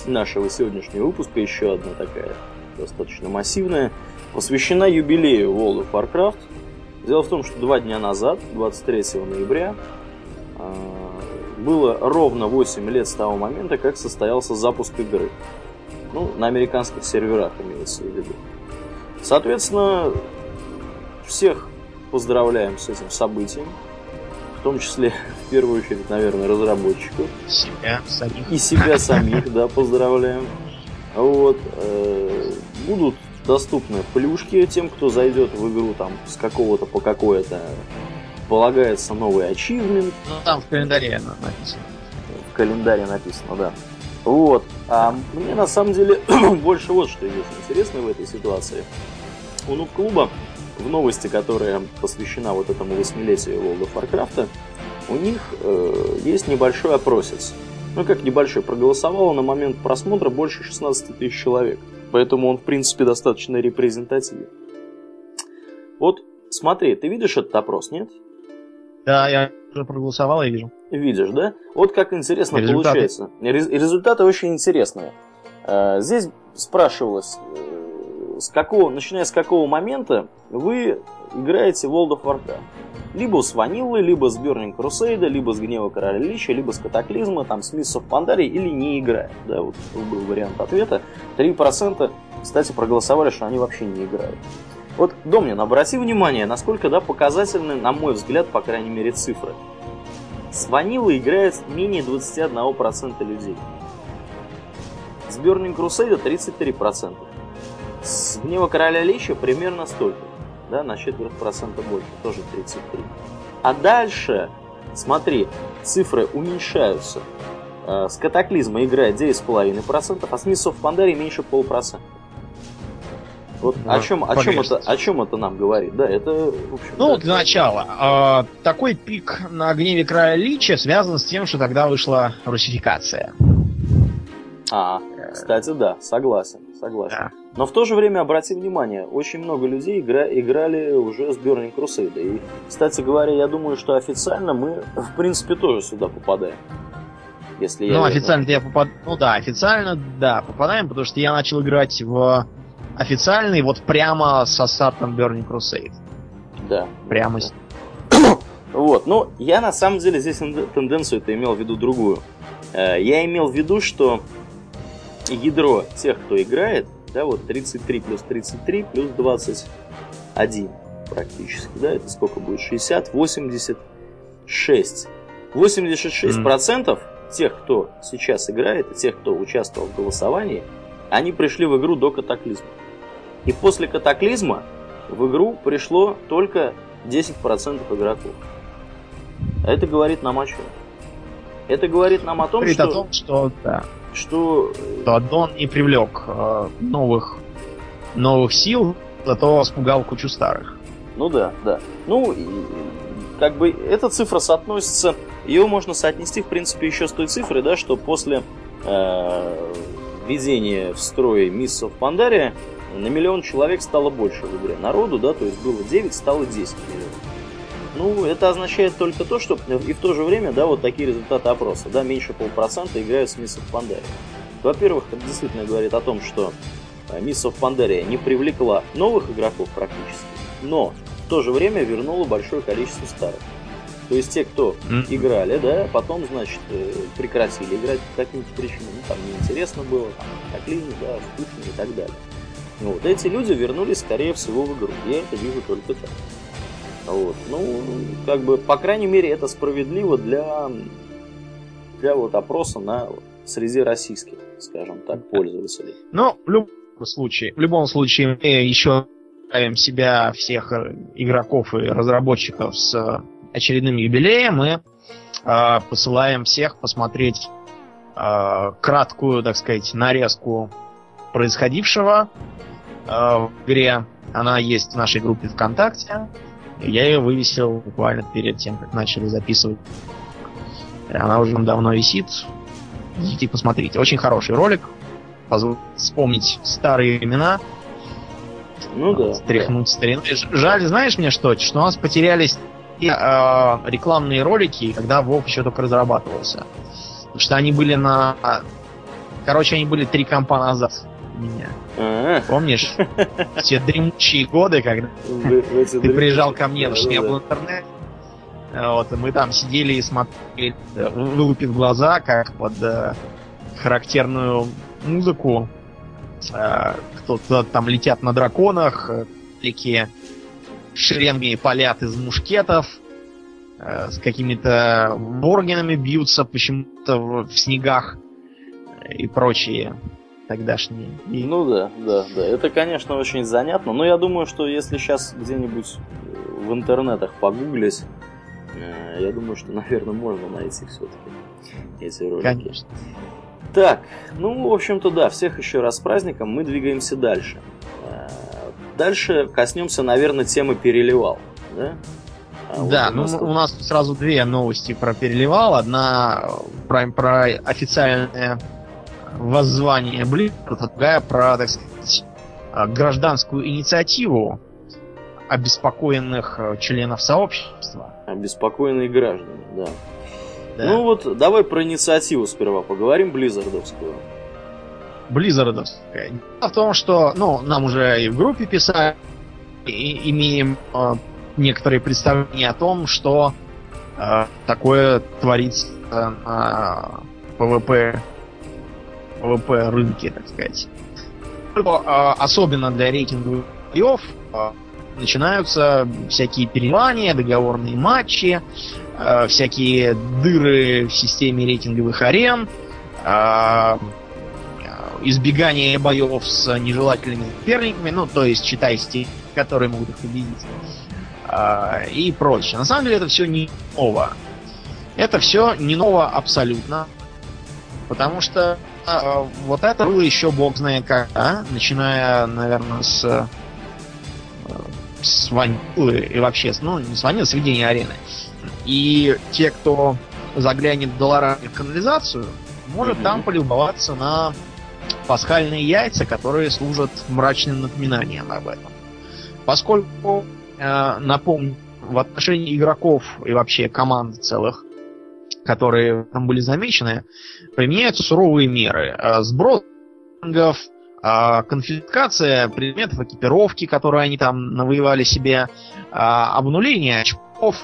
нашего сегодняшнего выпуска, еще одна такая достаточно массивная, посвящена юбилею World of Warcraft. Дело в том, что два дня назад, 23 ноября, а, было ровно 8 лет с того момента, как состоялся запуск игры. Ну, на американских серверах имеется в виду. Соответственно, всех поздравляем с этим событием. В том числе, в первую очередь, наверное, разработчиков. Себя самих. И себя самих, да, поздравляем. Вот. Э, будут доступны плюшки тем, кто зайдет в игру там с какого-то по какое-то полагается новый ачивмент. Ну там в календаре написано. В календаре написано, да. Вот. А мне на самом деле больше вот что есть интересно в этой ситуации. У Нуб клуба в новости, которая посвящена вот этому восьмилетию World of Warcraft, у них э, есть небольшой опросец. Ну как небольшой, проголосовало на момент просмотра больше 16 тысяч человек. Поэтому он, в принципе, достаточно репрезентативен. Вот смотри, ты видишь этот опрос, нет? Да, я уже проголосовал и вижу. Видишь, да? Вот как интересно результаты. получается. Результаты очень интересные. Э, здесь спрашивалось, э, с какого, начиная с какого момента вы играете в World of Warcraft. Либо с Ваниллы, либо с Burning Crusade, либо с Гнева Короля Лича, либо с Катаклизма, там, с of Pandaria, или не играя. Да, вот был вариант ответа. 3%, кстати, проголосовали, что они вообще не играют. Вот, Домнин, обрати внимание, насколько да, показательны, на мой взгляд, по крайней мере, цифры. С Ванилой играет менее 21% людей. С Burning Crusade 33%. С Гнева Короля Лича примерно столько. Да, на четверть процента больше, тоже 33. А дальше, смотри, цифры уменьшаются. Э, с Катаклизма играет 9,5%, а с of Pandaria меньше полпроцента. Вот да, о чем, о чем это, о чем это нам говорит? Да, это в общем. Ну, для начала, э, такой пик на гневе края Лича связан с тем, что тогда вышла русификация. А, кстати, да, согласен, согласен. Да. Но в то же время обрати внимание, очень много людей игра, играли уже с Burning Crusade. И, кстати говоря, я думаю, что официально мы, в принципе, тоже сюда попадаем. Если я Ну, верно. официально я попад... Ну да, официально, да, попадаем, потому что я начал играть в официальный вот прямо с ассартом Burning Crusade. Да. Прямо с... Вот, ну, я на самом деле здесь тен- тенденцию это имел в виду другую. Э, Я имел в виду, что ядро тех, кто играет, да, вот 33 плюс 33 плюс 21 практически, да, это сколько будет? 60, 86. 86% тех, кто сейчас играет, и тех, кто участвовал в голосовании, они пришли в игру до катаклизма. И после катаклизма в игру пришло только 10% игроков. Это говорит нам о чем? Это говорит нам о том, Говорит что, о том, что, да, что э, что аддон не привлек э, новых, новых сил, зато спугал кучу старых. Ну да, да. Ну, и, как бы эта цифра соотносится, ее можно соотнести, в принципе, еще с той цифрой, да, что после э, введения в строй Мисс в Пандария на миллион человек стало больше в игре народу, да, то есть было 9, стало 10 миллионов. Ну, это означает только то, что и в то же время, да, вот такие результаты опроса, да, меньше полпроцента играют с Мисс Пандария. Во-первых, это действительно говорит о том, что Мисс of Pandaria не привлекла новых игроков практически, но в то же время вернула большое количество старых. То есть те, кто играли, да, потом, значит, э, прекратили играть по каким-то причинам, ну, там неинтересно было, там, катаклизм, да, скучно и так далее. Ну, вот эти люди вернулись, скорее всего, в игру. Я это вижу только так. Вот. Ну, как бы, по крайней мере, это справедливо для, для вот опроса на среди российских, скажем так, пользователей. Но в любом случае, в любом случае мы еще ставим себя всех э, игроков и разработчиков с э, очередным юбилеем и э, посылаем всех посмотреть э, краткую, так сказать, нарезку происходившего э, в игре. Она есть в нашей группе ВКонтакте. Я ее вывесил буквально перед тем, как начали записывать. И Она уже давно висит. Идите посмотрите. Очень хороший ролик позволит вспомнить старые времена, Ну да. стряхнуть старину. Жаль, знаешь мне что? Что у нас потерялись те, э, рекламные ролики, когда Вов еще только разрабатывался. Потому что они были на... Короче, они были три компа назад меня. А, Помнишь? Те дремучие годы, когда ты приезжал ко мне, потому что не было интернета. Вот, и мы там сидели и смотрели, э, вылупив глаза, как под э, характерную музыку. Э, кто-то там летят на драконах, э, такие шеренгами палят из мушкетов, э, с какими-то боргенами бьются почему-то в, в снегах э, и прочие тогдашние. И- Ну да, да, да. Это, конечно, очень занятно. Но я думаю, что если сейчас где-нибудь э, в интернетах погуглить, э, я думаю, что, наверное, можно найти все-таки эти ролики. Конечно. Так, ну, в общем-то, да, всех еще раз с праздником, мы двигаемся дальше. Э, Дальше коснемся, наверное, темы переливал, да? А вот Да, у ну нас у нас сразу две новости про переливал. Одна про, про официальное воззвание Blizzard, а другая про, так сказать, а, гражданскую инициативу обеспокоенных э, членов сообщества. Обеспокоенные граждане, да. Да. Ну вот, давай про инициативу сперва поговорим, Близзардовскую. Близзардовская. Дело в том, что, ну, нам уже и в группе писали, и имеем э, некоторые представления о том, что э, такое творится на PvP, PvP рынке, так сказать. Э, особенно для рейтинговых боев э, начинаются всякие переливания, договорные матчи, э, всякие дыры в системе рейтинговых арен, избегание боев с нежелательными соперниками, ну, то есть, читай те, которые могут их победить, а, и прочее. На самом деле это все не ново. Это все не ново абсолютно, потому что а, вот это было еще бог знает когда, начиная, наверное, с, э, с ванилы и вообще, ну, не с ванилы, с введения арены. И те, кто заглянет в долларами в канализацию, может Мгм. там полюбоваться на пасхальные яйца, которые служат мрачным напоминанием об этом. Поскольку, э, напомню, в отношении игроков и вообще команд целых, которые там были замечены, применяют суровые меры. Э, сброс а, конфискация предметов экипировки, которые они там навоевали себе, а, обнуление очков,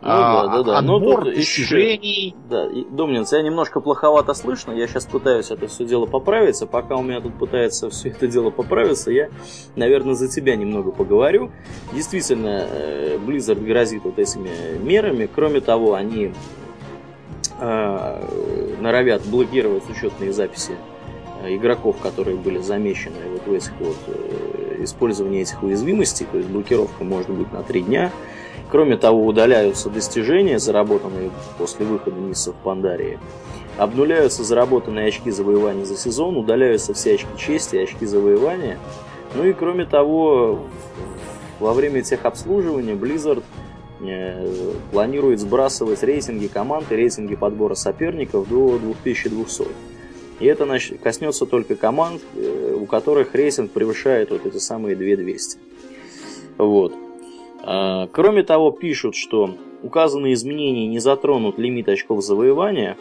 ну, а, да, да, да. отбор Но достижений. Еще, да, и, Домнин, тебя немножко плоховато слышно, я сейчас пытаюсь это все дело поправиться, пока у меня тут пытается все это дело поправиться, я, наверное, за тебя немного поговорю. Действительно, э, Blizzard грозит вот этими мерами, кроме того, они э, норовят блокировать учетные записи Э, игроков, которые были замечены вот в этих вот э, использовании этих уязвимостей, то есть блокировка может быть на три дня. Кроме того, удаляются достижения, заработанные после выхода миссов в Пандарии. Обнуляются заработанные очки завоевания за сезон, удаляются все очки чести, очки завоевания. Ну и кроме того, во время техобслуживания Blizzard планирует сбрасывать рейтинги команд и рейтинги подбора соперников до 2200. И это коснется только команд, э, у которых рейтинг превышает вот эти самые 2200. Вот. А, кроме того, пишут, что указанные изменения не затронут лимит очков завоевания.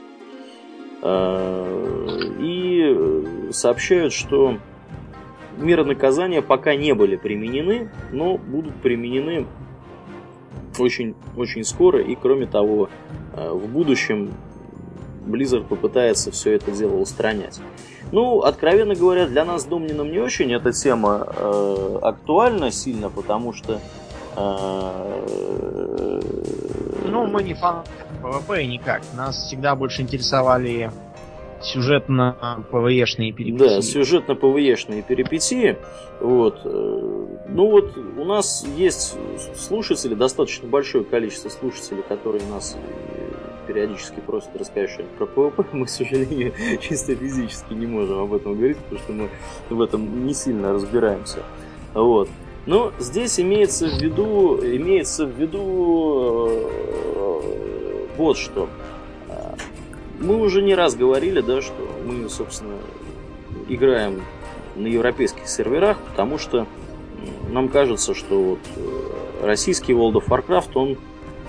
А, и сообщают, что меры наказания пока не были применены, но будут применены очень, очень скоро. И кроме того, а, в будущем Blizzard попытается все это дело устранять. Ну, откровенно говоря, для нас с Домнином не очень эта тема э, актуальна сильно, потому что... Э, ну, мы не фан PvP никак. Нас всегда больше интересовали сюжетно-ПВЕшные перипетии. Да, сюжетно-ПВЕшные перипетии. Вот. Э, ну вот у нас есть слушатели, достаточно большое количество слушателей, которые нас периодически просят рассказать что-нибудь про PvP, мы, к сожалению, чисто физически не можем об этом говорить, потому что мы в этом не сильно разбираемся. Вот. Но здесь имеется в виду, имеется в виду э, вот что. Мы уже не раз говорили, да, что мы, собственно, играем на европейских серверах, потому что нам кажется, что вот э, российский World of Warcraft, он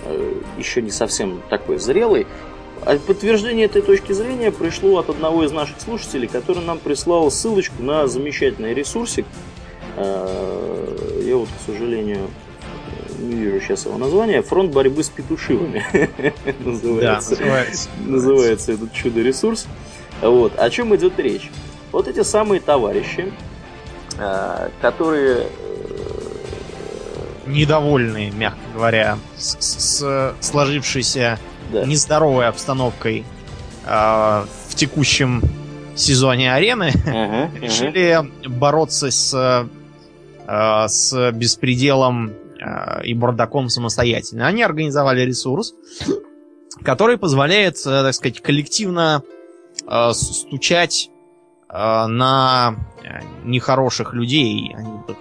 Э, еще не совсем такой зрелый. А подтверждение этой точки зрения пришло от одного из наших слушателей, который нам прислал ссылочку на замечательный ресурсик. Э, я вот, к сожалению, не вижу сейчас его название. Фронт борьбы с петушивами называется. Называется этот чудо-ресурс. Вот. О чем идет речь? Вот эти самые товарищи, э, которые недовольны, мягко говоря, с, с сложившейся да. нездоровой обстановкой э, в текущем сезоне арены, uh-huh, решили uh-huh. бороться с, э, с беспределом э, и бардаком самостоятельно. Они организовали ресурс, который позволяет, э, так сказать, коллективно э, стучать э, на э, нехороших людей. Они их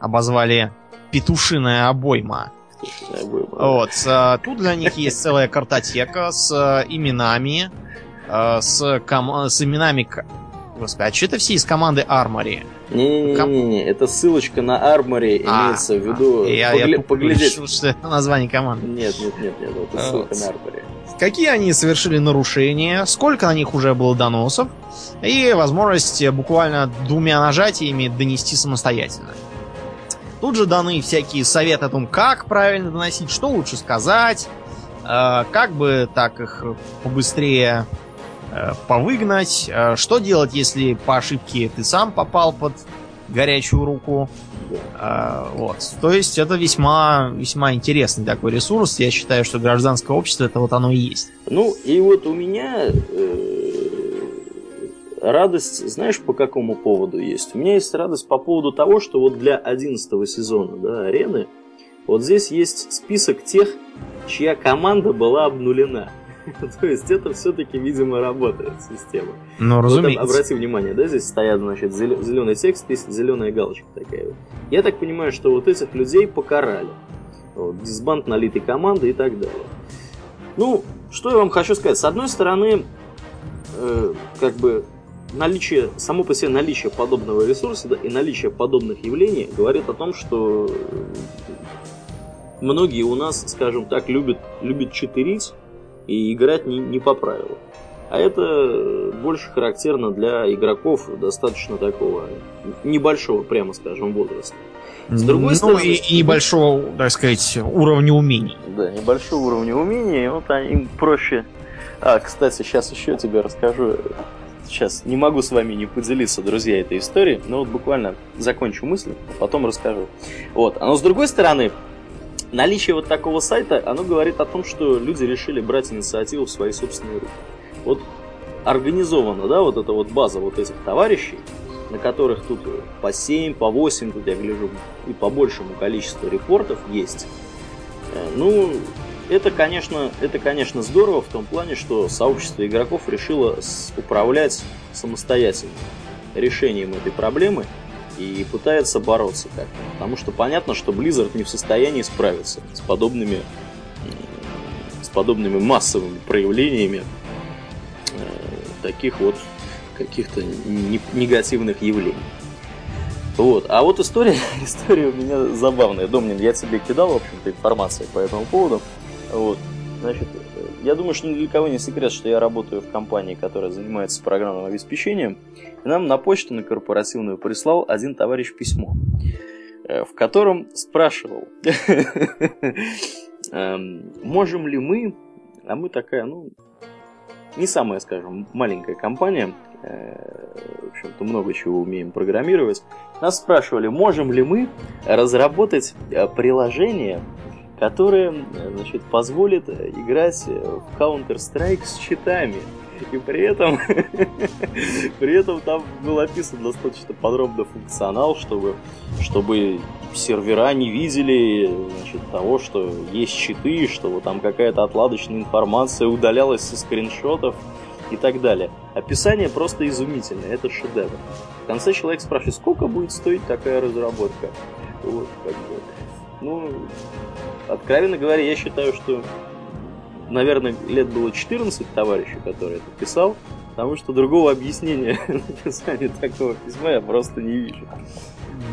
обозвали петушиная обойма. Вот. Тут для них есть целая картотека с именами, с, ком... с именами... Господи, а что это все из команды Армори? Не-не-не, это ссылочка на Армори имеется в виду я, погля... я поглядеть. Решил, что это название команды. Нет, нет, нет, нет, это ссылка вот. на Армори. Какие они совершили нарушения, сколько на них уже было доносов, и возможность буквально двумя нажатиями донести самостоятельно. Тут же даны всякие советы о том, как правильно доносить, что лучше сказать, э, как бы так их побыстрее повыгнать, э, что делать, если по ошибке ты сам попал под горячую руку. Вот. То есть это весьма, весьма интересный такой ресурс. Я считаю, что гражданское общество это вот оно и есть. Ну, и вот у меня радость, знаешь, по какому поводу есть? У меня есть радость по поводу того, что вот для 11 сезона да, арены вот здесь есть список тех, чья команда была обнулена. То есть это все-таки, видимо, работает система. Ну, разумеется. Вот, обрати внимание, да, здесь стоят, значит, зеленый текст, есть зеленая галочка такая. Я так понимаю, что вот этих людей покарали. Вот, дисбанд налитой команды и так далее. Ну, что я вам хочу сказать. С одной стороны, э, как бы наличие, само по себе наличие подобного ресурса да, и наличие подобных явлений говорит о том, что многие у нас, скажем так, любят, любят читерить и играть не, не по правилам. А это больше характерно для игроков достаточно такого небольшого, прямо скажем, возраста. С другой ну, стороны... И, и небольшого, так сказать, уровня умений. Да, небольшого уровня умений, вот им проще... А, кстати, сейчас еще тебе расскажу. Сейчас не могу с вами не поделиться, друзья, этой историей, но вот буквально закончу мысль, а потом расскажу. Вот. А но с другой стороны, наличие вот такого сайта, оно говорит о том, что люди решили брать инициативу в свои собственные руки вот организована, да, вот эта вот база вот этих товарищей, на которых тут по 7, по 8, тут я гляжу, и по большему количеству репортов есть. Э, ну, это, конечно, это, конечно, здорово в том плане, что сообщество игроков решило управлять самостоятельно решением этой проблемы и пытается бороться как -то. Потому что понятно, что Blizzard не в состоянии справиться с подобными, с подобными массовыми проявлениями таких вот каких-то негативных явлений. Вот. А вот история, история у меня забавная. Домнин, я тебе кидал, в общем-то, информацию по этому поводу. Вот. Значит, я думаю, что ни для кого не секрет, что я работаю в компании, которая занимается программным обеспечением. И нам на почту, на корпоративную, прислал один товарищ письмо, э, в котором спрашивал, эм, можем ли мы, а мы такая, ну, не самая, скажем, маленькая компания, э, в общем-то, много чего умеем программировать. Нас спрашивали, можем ли мы разработать э, приложение, которое значит, позволит играть в Counter-Strike с читами. И при этом, при этом там был описан достаточно подробно функционал, чтобы, чтобы сервера не видели значит, того, что есть читы, что вот там какая-то отладочная информация удалялась со скриншотов и так далее. Описание просто изумительное, это шедевр. В конце человек спрашивает, сколько будет стоить такая разработка? Вот, как бы. Ну, откровенно говоря, я считаю, что наверное, лет было 14 товарищу, который это писал, потому что другого объяснения написания такого письма я просто не вижу.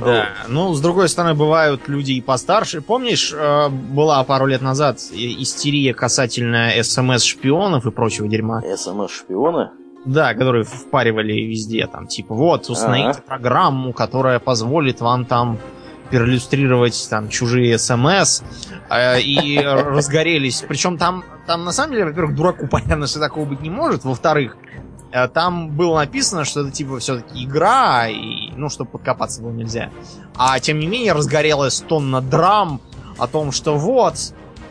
Да, ну, с другой стороны, бывают люди и постарше. Помнишь, э, была пару лет назад истерия касательно СМС-шпионов и прочего дерьма? СМС-шпионы? Да, которые впаривали везде, там, типа, вот, установите ага. программу, которая позволит вам там перлюстрировать там чужие смс э, и разгорелись. Причем там, там на самом деле, во-первых, дураку понятно, что такого быть не может. Во-вторых, э, там было написано, что это типа все-таки игра, и, ну, чтобы подкопаться было нельзя. А тем не менее разгорелась тонна драм о том, что вот,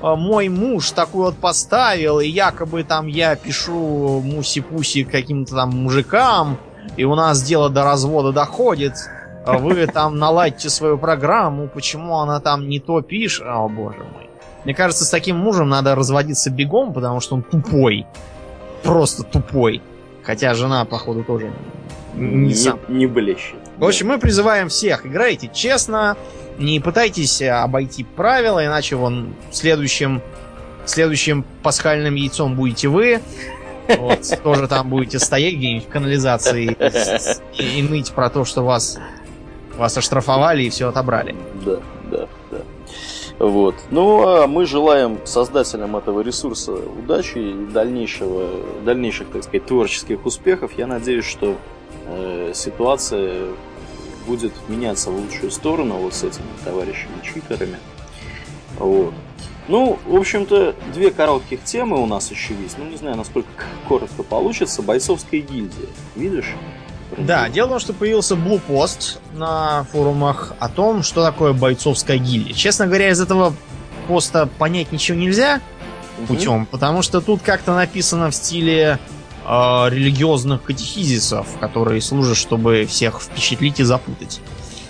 э, мой муж такой вот поставил, и якобы там я пишу муси-пуси каким-то там мужикам, и у нас дело до развода доходит. А вы там наладьте свою программу, почему она там не то пишет. О, боже мой. Мне кажется, с таким мужем надо разводиться бегом, потому что он тупой. Просто тупой. Хотя жена, походу, тоже не, не, сам. не блещет. В общем, мы призываем всех, играйте честно, не пытайтесь обойти правила, иначе вон следующим, следующим пасхальным яйцом будете вы. Вот, тоже там будете стоять где-нибудь в канализации и, и ныть про то, что вас вас оштрафовали и все отобрали. Да, да, да. Вот. Ну, а мы желаем создателям этого ресурса удачи и дальнейшего, дальнейших, так сказать, творческих успехов. Я надеюсь, что э, ситуация будет меняться в лучшую сторону вот с этими товарищами-читерами. Вот. Ну, в общем-то, две коротких темы у нас еще есть. Ну, не знаю, насколько коротко получится. Бойцовская гильдия. Видишь? Да, дело в том, что появился блупост на форумах о том, что такое бойцовская гильдия. Честно говоря, из этого поста понять ничего нельзя путем, потому что тут как-то написано в стиле э, религиозных катехизисов, которые служат, чтобы всех впечатлить и запутать.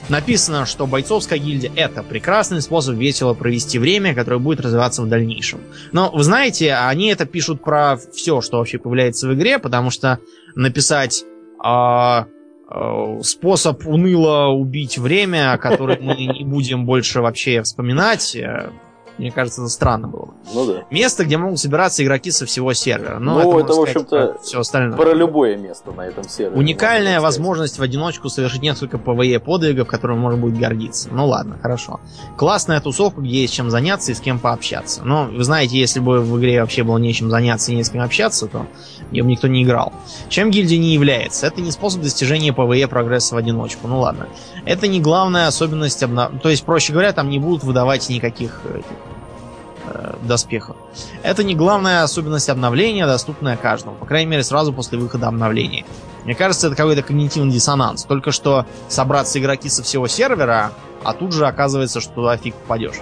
Написано, что бойцовская гильдия это прекрасный способ весело провести время, которое будет развиваться в дальнейшем. Но вы знаете, они это пишут про все, что вообще появляется в игре, потому что написать а, а способ уныло убить время, который мы не будем больше вообще вспоминать. Э, Мне кажется, это странно было бы. Ну да. Место, где могут собираться игроки со всего сервера. Но Ну, это, это, в общем-то, про все остальное. Про любое место на этом сервере. Уникальная возможность в одиночку совершить несколько PvE подвигов, которыми можно будет гордиться. Ну ладно, хорошо. Классная тусовка, где есть чем заняться и с кем пообщаться. Но вы знаете, если бы в игре вообще было нечем заняться и не с кем общаться, то в нее бы никто не играл. Чем гильдия не является? Это не способ достижения PvE прогресса в одиночку. Ну ладно. Это не главная особенность обна... То есть, проще говоря, там не будут выдавать никаких э, доспехов. Это не главная особенность обновления, доступная каждому. По крайней мере, сразу после выхода обновления. Мне кажется, это какой-то когнитивный диссонанс. Только что собраться игроки со всего сервера, а тут же оказывается, что туда фиг попадешь.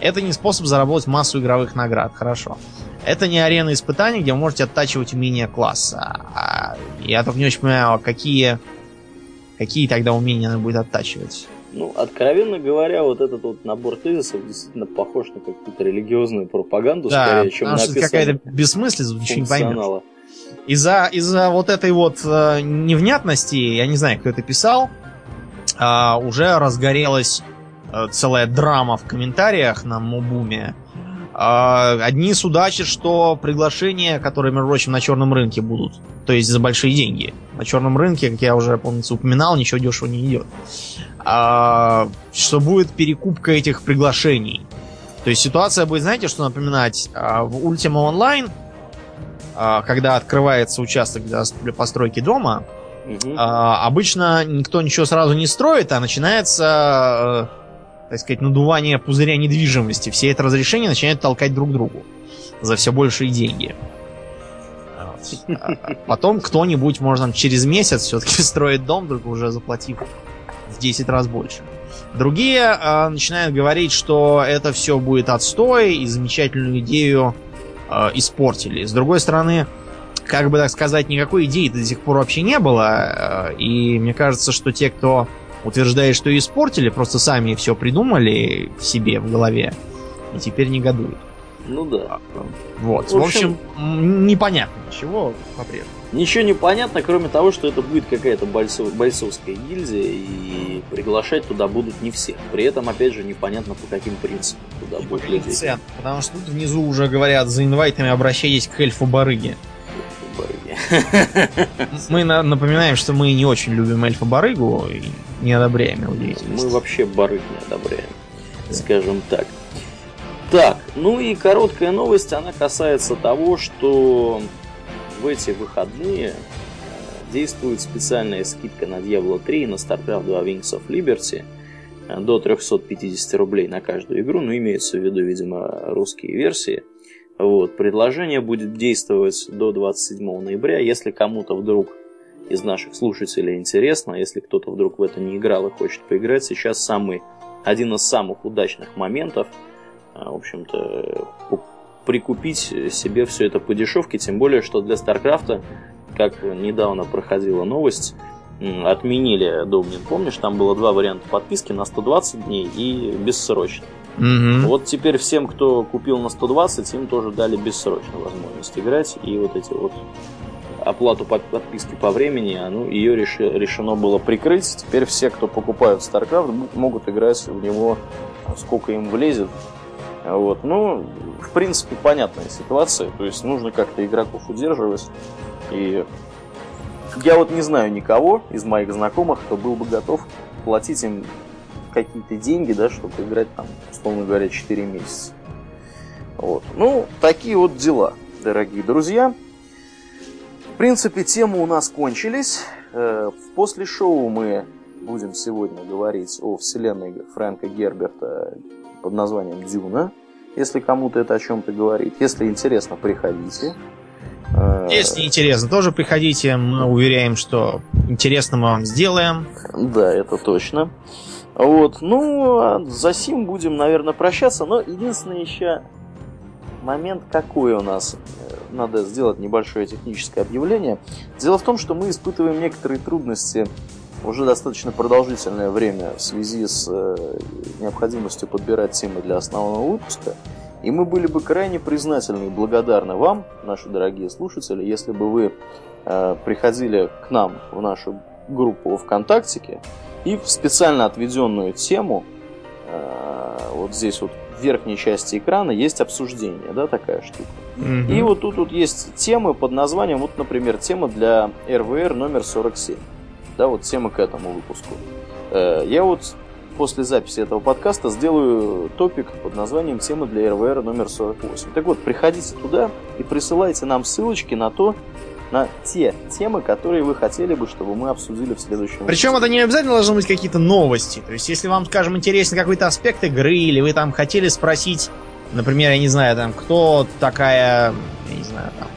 Это не способ заработать массу игровых наград, хорошо. Это не арена испытаний, где вы можете оттачивать умения класса. А я только не очень понимаю, какие, какие тогда умения надо будет оттачивать. Ну, откровенно говоря, вот этот вот набор тезисов действительно похож на какую-то религиозную пропаганду, Да, скорее, чем потому что это какая-то бессмыслица, ничего не поймешь. Из-за из-за вот этой вот э, невнятности, я не знаю, кто это писал, а, уже разгорелась э, целая драма в комментариях на Мобуме. А, одни судачат, что приглашения, которые, между прочим, на черном рынке будут, то есть за большие деньги. На черном рынке, как я уже, помнится, упоминал, ничего дешево не идет. А, что будет перекупка этих приглашений. То есть ситуация будет, знаете, что напоминать? А, В Ultima Online а, когда открывается участок для постройки дома, а, обычно никто ничего сразу не строит, а начинается, э, так сказать, надувание пузыря недвижимости. Все это разрешение начинают толкать друг другу за все большие деньги. А Потом кто-нибудь, может, через месяц все-таки строит дом, только уже заплатив в 10 раз больше. Другие э, начинают говорить, что это все будет отстой и замечательную идею э, испортили. С другой стороны, как бы так сказать, никакой идеи до сих пор вообще не было. э, И мне кажется, что те, кто утверждает, что испортили, просто сами все придумали в себе, в голове. И теперь негодуют. Ну да. Вот. В В общем- общем, м, непонятно ничего по-прежнему. Ничего не понятно, кроме того, что это будет какая-то бойцов- бойцовская гильдия, и приглашать туда будут не всех. При этом, опять же, непонятно по каким принципам туда будут людей. Потому что тут внизу уже говорят, за инвайтами обращайтесь к эльфу барыги. Мы на- напоминаем, что мы не очень любим эльфа барыгу и не одобряем его деятельность. Мы вообще барыг не одобряем, скажем так. Так, ну и короткая новость, она касается того, что в эти выходные э, действует специальная скидка на Diablo 3 и на StarCraft 2 Wings of Liberty э, до 350 рублей на каждую игру, но имеется в виду, видимо, русские версии. Вот, предложение будет действовать до 27 ноября, если кому-то вдруг из наших слушателей интересно, если кто-то вдруг в это не играл и хочет поиграть, сейчас самый, один из самых удачных моментов, а, в общем-то, ку- прикупить себе все это по дешевке, тем более, что для Старкрафта, как недавно проходила новость, отменили Домнин, помнишь, там было два варианта подписки на 120 дней и бессрочно. Мгм. Вот теперь всем, кто купил на 120, им тоже дали бессрочную возможность играть. И вот эти вот оплату под- подписки по времени, а, ну, ее решено было прикрыть. Теперь все, кто покупают StarCraft, могут играть в него сколько им влезет. Вот. Ну, в принципе, понятная ситуация. То есть нужно как-то игроков удерживать. И я вот не знаю никого из моих знакомых, кто был бы готов платить им какие-то деньги, да, чтобы играть там, условно говоря, 4 месяца. Вот. Ну, такие вот дела, дорогие друзья. В принципе, темы у нас кончились. Э, После шоу мы будем сегодня говорить о вселенной Фрэнка Герберта под названием Дюна. Если кому-то это о чем-то говорит. Если интересно, приходите. Э, Если интересно, тоже приходите. Мы уверяем, что интересно мы вам сделаем. Да, это точно. Вот, ну, а за сим будем, наверное, прощаться, но единственный еще момент какой у нас. Э, Надо сделать небольшое техническое объявление. Дело в том, что мы испытываем некоторые трудности уже достаточно продолжительное время в связи с э, необходимостью подбирать темы для основного выпуска. И мы были бы крайне признательны и благодарны вам, наши дорогие слушатели, если бы вы э, приходили к нам в нашу группу ВКонтактике и в специально отведенную тему, э, вот здесь вот в верхней части экрана есть обсуждение, да, такая штука. И вот тут вот есть темы под названием, вот, например, тема для РВР номер 47. Да, вот тема к этому выпуску. Э, Я вот после записи этого подкаста сделаю топик под названием тема для РВР номер 48. Так вот, приходите туда и присылайте нам ссылочки на то, на те темы, которые вы хотели бы, чтобы мы обсудили в следующем Причем это не обязательно должны быть какие-то новости. То есть, если вам, скажем, интересен какой-то аспект игры, или вы там хотели спросить, например, я не знаю, там, кто такая, я не знаю, там,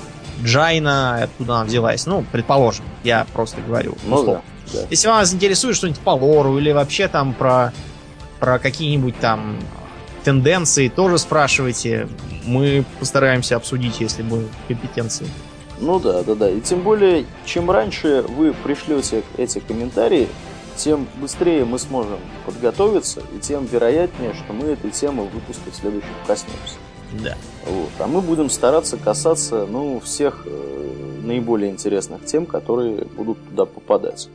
Джайна, откуда она взялась. Ну, предположим, я просто говорю. Ну да, да. Если вас интересует что-нибудь по лору, или вообще там про, про какие-нибудь там тенденции, тоже спрашивайте. Мы постараемся обсудить, если будем компетенции. Ну да, да, да. И тем более, чем раньше вы пришлете эти комментарии, тем быстрее мы сможем подготовиться, и тем вероятнее, что мы этой темы в выпуске следующих коснемся. Да. Вот. А мы будем стараться касаться ну, всех э, наиболее интересных тем, которые будут туда попадать.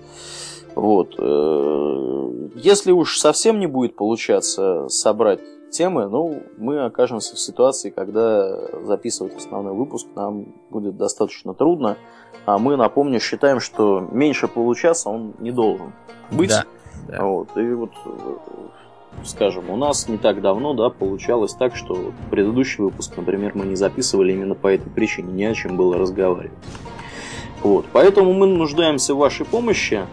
Вот. э, Если уж совсем не будет получаться собрать темы, ну, мы окажемся в ситуации, когда записывать основной выпуск нам будет достаточно трудно. А мы, напомню, считаем, что меньше получаса он не должен быть. Да, да. Вот. И вот, э, скажем, у нас не так давно, да, получалось так, что предыдущий выпуск, например, мы не записывали именно по этой причине, не о чем было разговаривать. Вот. Поэтому мы нуждаемся в вашей помощи,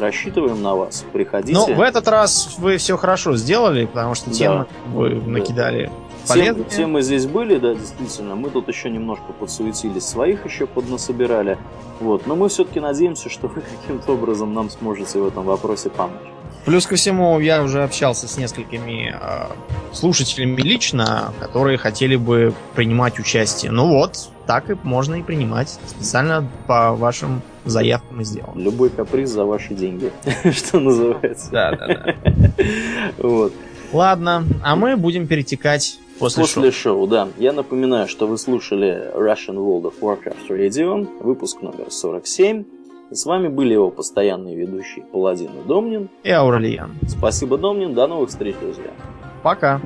рассчитываем на вас. Приходите. Ну, в этот раз вы все хорошо сделали, потому что Да. темы вы Да. накидали Тем- полезные. темы здесь были, да, действительно. Мы тут еще немножко подсуетились, своих еще поднасобирали. Вот. Но мы все-таки надеемся, что вы каким-то образом нам сможете в этом вопросе помочь. Плюс ко всему, я уже общался с несколькими э, слушателями лично, которые хотели бы принимать участие. Ну вот, так и можно и принимать. Специально по вашим заявкам и сделано. Любой каприз за ваши деньги, что называется. Да, да, да. Вот. Ладно, а мы будем перетекать после, После шоу. шоу, да. Я напоминаю, что вы слушали Russian World of Warcraft Radio, выпуск номер 47. И с вами были его постоянные ведущие Паладин и Домнин. И Ауралиен. Спасибо, Домнин. До новых встреч, друзья. Пока.